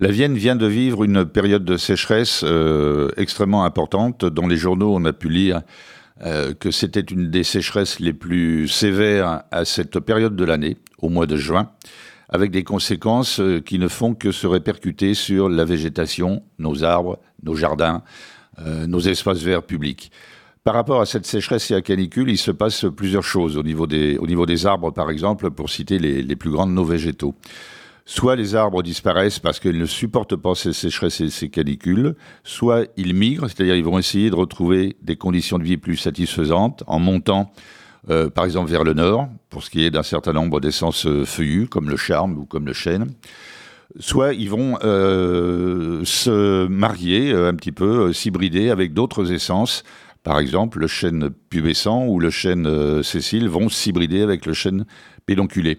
La Vienne vient de vivre une période de sécheresse euh, extrêmement importante. Dans les journaux, on a pu lire euh, que c'était une des sécheresses les plus sévères à cette période de l'année, au mois de juin, avec des conséquences euh, qui ne font que se répercuter sur la végétation, nos arbres, nos jardins, nos espaces verts publics. Par rapport à cette sécheresse et à canicule, il se passe plusieurs choses au niveau des, arbres, par exemple, pour citer les, les plus grands de nos végétaux. Soit les arbres disparaissent parce qu'ils ne supportent pas ces sécheresses et ces canicules, soit ils migrent, c'est-à-dire ils vont essayer de retrouver des conditions de vie plus satisfaisantes en montant, euh, par exemple, vers le nord, pour ce qui est d'un certain nombre d'essences euh, feuillues, comme le charme ou comme le chêne. Soit ils vont euh, se marier un petit peu, s'hybrider avec d'autres essences. Par exemple, le chêne pubescent ou le chêne Cécile vont s'hybrider avec le chêne pédonculé.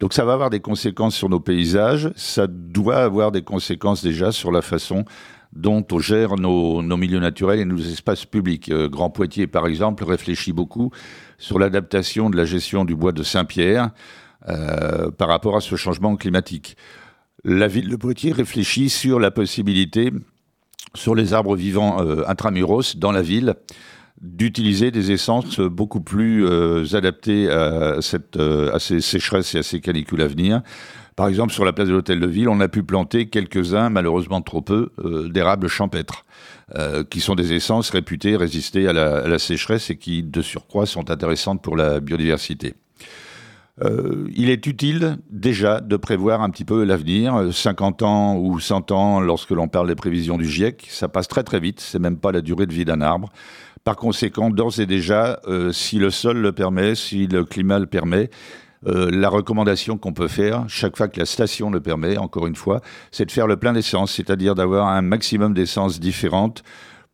Donc ça va avoir des conséquences sur nos paysages, ça doit avoir des conséquences déjà sur la façon dont on gère nos, milieux naturels et nos espaces publics. Euh, Grand Poitiers, par exemple, réfléchit beaucoup sur l'adaptation de la gestion du bois de Saint-Pierre euh, par rapport à ce changement climatique. La ville de Poitiers réfléchit sur la possibilité, sur les arbres vivants euh, intramuros dans la ville, d'utiliser des essences beaucoup plus euh, adaptées à, cette, euh, à ces sécheresses et à ces canicules à venir. Par exemple, sur la place de l'Hôtel de Ville, on a pu planter quelques-uns, malheureusement trop peu, euh, d'érables champêtres, qui sont des essences réputées résister à la, à la, sécheresse et qui, de surcroît, sont intéressantes pour la biodiversité. il est utile déjà de prévoir un petit peu l'avenir. 50 ans ou 100 ans, lorsque l'on parle des prévisions du GIEC, ça passe très très vite. C'est même pas la durée de vie d'un arbre. Par conséquent, d'ores et déjà, euh, si le sol le permet, si le climat le permet, euh, la recommandation qu'on peut faire, chaque fois que la station le permet, encore une fois, c'est de faire le plein d'essence, c'est-à-dire d'avoir un maximum d'essence différentes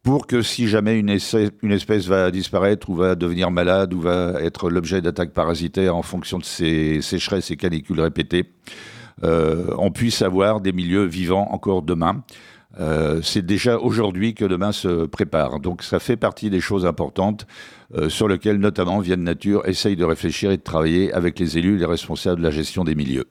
pour que si jamais une, espèce va disparaître ou va devenir malade ou va être l'objet d'attaques parasitaires en fonction de ces sécheresses et canicules répétées, euh, on puisse avoir des milieux vivants encore demain. Euh, c'est déjà aujourd'hui que demain se prépare. Donc ça fait partie des choses importantes euh, sur lesquelles notamment Vienne Nature essaye de réfléchir et de travailler avec les élus et les responsables de la gestion des milieux.